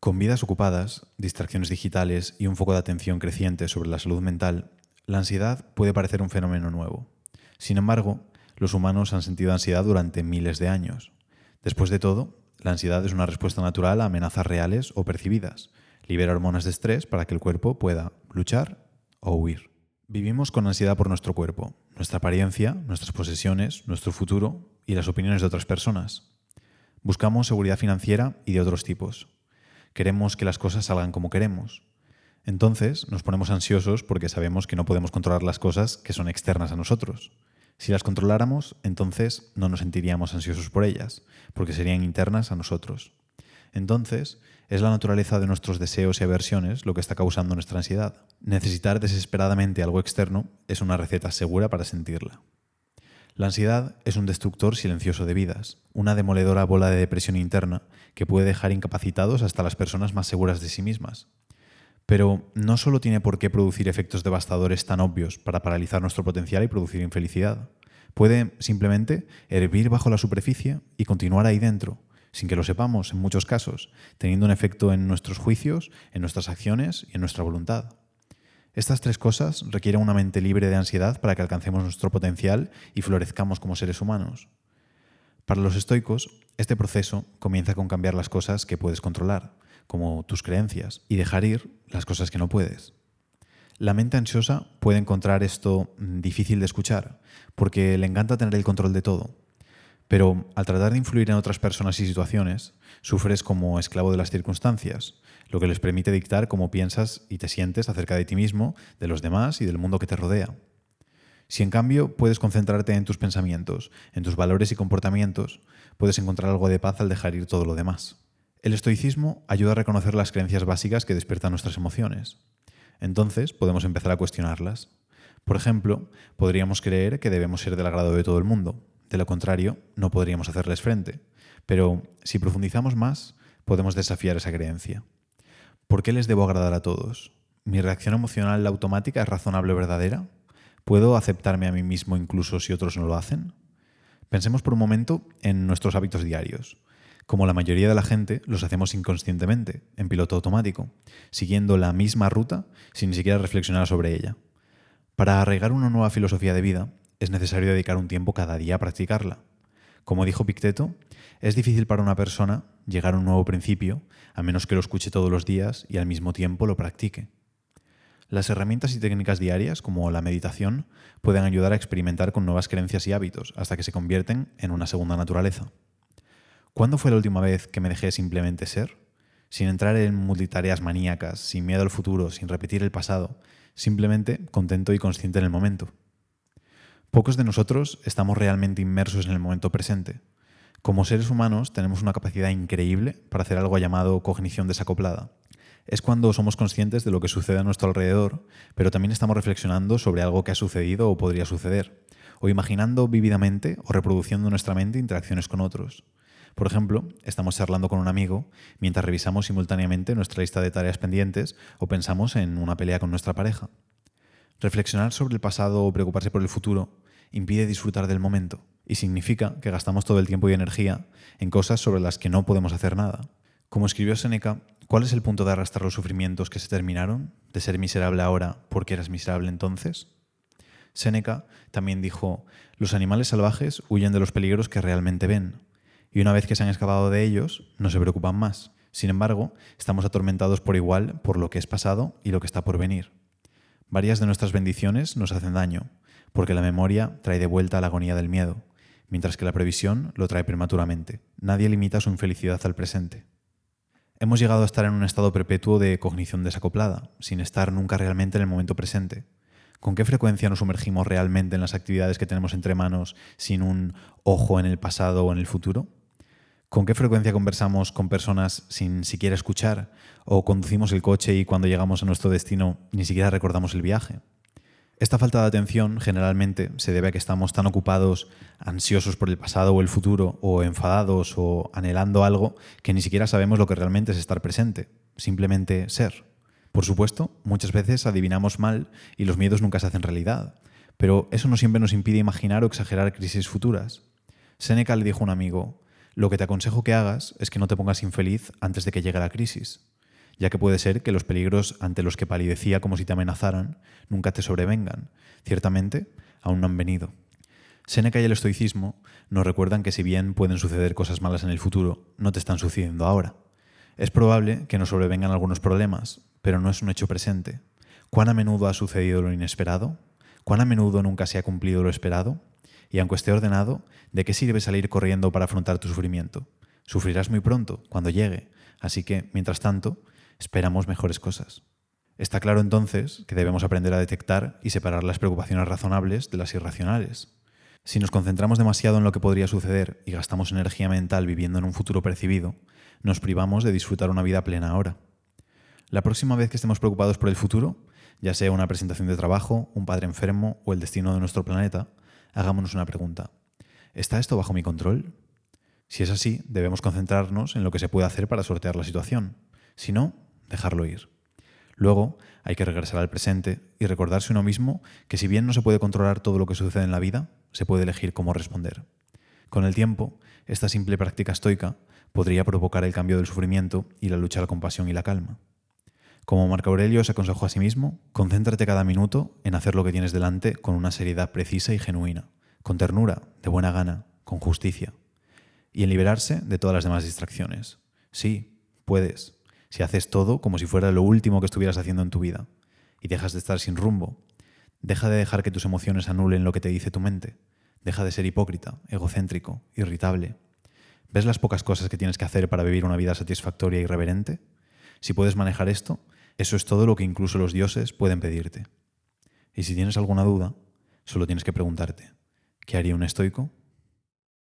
Con vidas ocupadas, distracciones digitales y un foco de atención creciente sobre la salud mental, la ansiedad puede parecer un fenómeno nuevo. Sin embargo, los humanos han sentido ansiedad durante miles de años. Después de todo, la ansiedad es una respuesta natural a amenazas reales o percibidas. Libera hormonas de estrés para que el cuerpo pueda luchar o huir. Vivimos con ansiedad por nuestro cuerpo, nuestra apariencia, nuestras posesiones, nuestro futuro y las opiniones de otras personas. Buscamos seguridad financiera y de otros tipos queremos que las cosas salgan como queremos. Entonces nos ponemos ansiosos porque sabemos que no podemos controlar las cosas que son externas a nosotros. Si las controláramos, entonces no nos sentiríamos ansiosos por ellas, porque serían internas a nosotros. Entonces, es la naturaleza de nuestros deseos y aversiones lo que está causando nuestra ansiedad. Necesitar desesperadamente algo externo es una receta segura para sentirla. La ansiedad es un destructor silencioso de vidas, una demoledora bola de depresión interna que puede dejar incapacitados hasta las personas más seguras de sí mismas. Pero no solo tiene por qué producir efectos devastadores tan obvios para paralizar nuestro potencial y producir infelicidad. Puede simplemente hervir bajo la superficie y continuar ahí dentro, sin que lo sepamos en muchos casos, teniendo un efecto en nuestros juicios, en nuestras acciones y en nuestra voluntad. Estas tres cosas requieren una mente libre de ansiedad para que alcancemos nuestro potencial y florezcamos como seres humanos. Para los estoicos, este proceso comienza con cambiar las cosas que puedes controlar, como tus creencias, y dejar ir las cosas que no puedes. La mente ansiosa puede encontrar esto difícil de escuchar, porque le encanta tener el control de todo. Pero al tratar de influir en otras personas y situaciones, sufres como esclavo de las circunstancias, lo que les permite dictar cómo piensas y te sientes acerca de ti mismo, de los demás y del mundo que te rodea. Si en cambio puedes concentrarte en tus pensamientos, en tus valores y comportamientos, puedes encontrar algo de paz al dejar ir todo lo demás. El estoicismo ayuda a reconocer las creencias básicas que despiertan nuestras emociones. Entonces podemos empezar a cuestionarlas. Por ejemplo, podríamos creer que debemos ser del agrado de todo el mundo. De lo contrario, no podríamos hacerles frente. Pero si profundizamos más, podemos desafiar esa creencia. ¿Por qué les debo agradar a todos? ¿Mi reacción emocional automática es razonable o verdadera? ¿Puedo aceptarme a mí mismo incluso si otros no lo hacen? Pensemos por un momento en nuestros hábitos diarios. Como la mayoría de la gente, los hacemos inconscientemente, en piloto automático, siguiendo la misma ruta sin ni siquiera reflexionar sobre ella. Para arraigar una nueva filosofía de vida, es necesario dedicar un tiempo cada día a practicarla. Como dijo Picteto, es difícil para una persona llegar a un nuevo principio a menos que lo escuche todos los días y al mismo tiempo lo practique. Las herramientas y técnicas diarias, como la meditación, pueden ayudar a experimentar con nuevas creencias y hábitos hasta que se convierten en una segunda naturaleza. ¿Cuándo fue la última vez que me dejé simplemente ser? Sin entrar en multitareas maníacas, sin miedo al futuro, sin repetir el pasado, simplemente contento y consciente en el momento. Pocos de nosotros estamos realmente inmersos en el momento presente. Como seres humanos tenemos una capacidad increíble para hacer algo llamado cognición desacoplada. Es cuando somos conscientes de lo que sucede a nuestro alrededor, pero también estamos reflexionando sobre algo que ha sucedido o podría suceder, o imaginando vívidamente o reproduciendo en nuestra mente interacciones con otros. Por ejemplo, estamos charlando con un amigo mientras revisamos simultáneamente nuestra lista de tareas pendientes o pensamos en una pelea con nuestra pareja. Reflexionar sobre el pasado o preocuparse por el futuro impide disfrutar del momento y significa que gastamos todo el tiempo y energía en cosas sobre las que no podemos hacer nada. Como escribió Seneca, ¿cuál es el punto de arrastrar los sufrimientos que se terminaron? ¿De ser miserable ahora porque eras miserable entonces? Seneca también dijo, los animales salvajes huyen de los peligros que realmente ven, y una vez que se han escapado de ellos, no se preocupan más. Sin embargo, estamos atormentados por igual por lo que es pasado y lo que está por venir. Varias de nuestras bendiciones nos hacen daño, porque la memoria trae de vuelta la agonía del miedo, mientras que la previsión lo trae prematuramente. Nadie limita su infelicidad al presente. Hemos llegado a estar en un estado perpetuo de cognición desacoplada, sin estar nunca realmente en el momento presente. ¿Con qué frecuencia nos sumergimos realmente en las actividades que tenemos entre manos sin un ojo en el pasado o en el futuro? ¿Con qué frecuencia conversamos con personas sin siquiera escuchar? ¿O conducimos el coche y cuando llegamos a nuestro destino ni siquiera recordamos el viaje? Esta falta de atención generalmente se debe a que estamos tan ocupados, ansiosos por el pasado o el futuro, o enfadados o anhelando algo, que ni siquiera sabemos lo que realmente es estar presente, simplemente ser. Por supuesto, muchas veces adivinamos mal y los miedos nunca se hacen realidad, pero eso no siempre nos impide imaginar o exagerar crisis futuras. Seneca le dijo a un amigo, lo que te aconsejo que hagas es que no te pongas infeliz antes de que llegue la crisis. ya que puede ser que los peligros ante los que palidecía como si te amenazaran nunca te sobrevengan. Ciertamente, aún no han venido. Séneca y el estoicismo nos recuerdan que si bien pueden suceder cosas malas en el futuro, no te están sucediendo ahora. Es probable que nos sobrevengan algunos problemas, pero no es un hecho presente. ¿Cuán a menudo ha sucedido lo inesperado? ¿Cuán a menudo nunca se ha cumplido lo esperado? Y aunque esté ordenado, ¿de qué sirve salir corriendo para afrontar tu sufrimiento? Sufrirás muy pronto, cuando llegue, así que, mientras tanto, esperamos mejores cosas. Está claro entonces que debemos aprender a detectar y separar las preocupaciones razonables de las irracionales. Si nos concentramos demasiado en lo que podría suceder y gastamos energía mental viviendo en un futuro percibido, nos privamos de disfrutar una vida plena ahora. La próxima vez que estemos preocupados por el futuro, ya sea una presentación de trabajo, un padre enfermo o el destino de nuestro planeta, hagámonos una pregunta. ¿Está esto bajo mi control? Si es así, debemos concentrarnos en lo que se puede hacer para sortear la situación. Si no, dejarlo ir. Luego, hay que regresar al presente y recordarse uno mismo que si bien no se puede controlar todo lo que sucede en la vida, se puede elegir cómo responder. Con el tiempo, esta simple práctica estoica podría provocar el cambio del sufrimiento y la lucha a la compasión y la calma. Como Marco Aurelio se aconsejó a sí mismo, concéntrate cada minuto en hacer lo que tienes delante con una seriedad precisa y genuina, con ternura, de buena gana, con justicia, y en liberarse de todas las demás distracciones. Sí, puedes, si haces todo como si fuera lo último que estuvieras haciendo en tu vida, y dejas de estar sin rumbo, deja de dejar que tus emociones anulen lo que te dice tu mente, deja de ser hipócrita, egocéntrico, irritable. ¿Ves las pocas cosas que tienes que hacer para vivir una vida satisfactoria y reverente? Si puedes manejar esto, eso es todo lo que incluso los dioses pueden pedirte. Y si tienes alguna duda, solo tienes que preguntarte, ¿qué haría un estoico?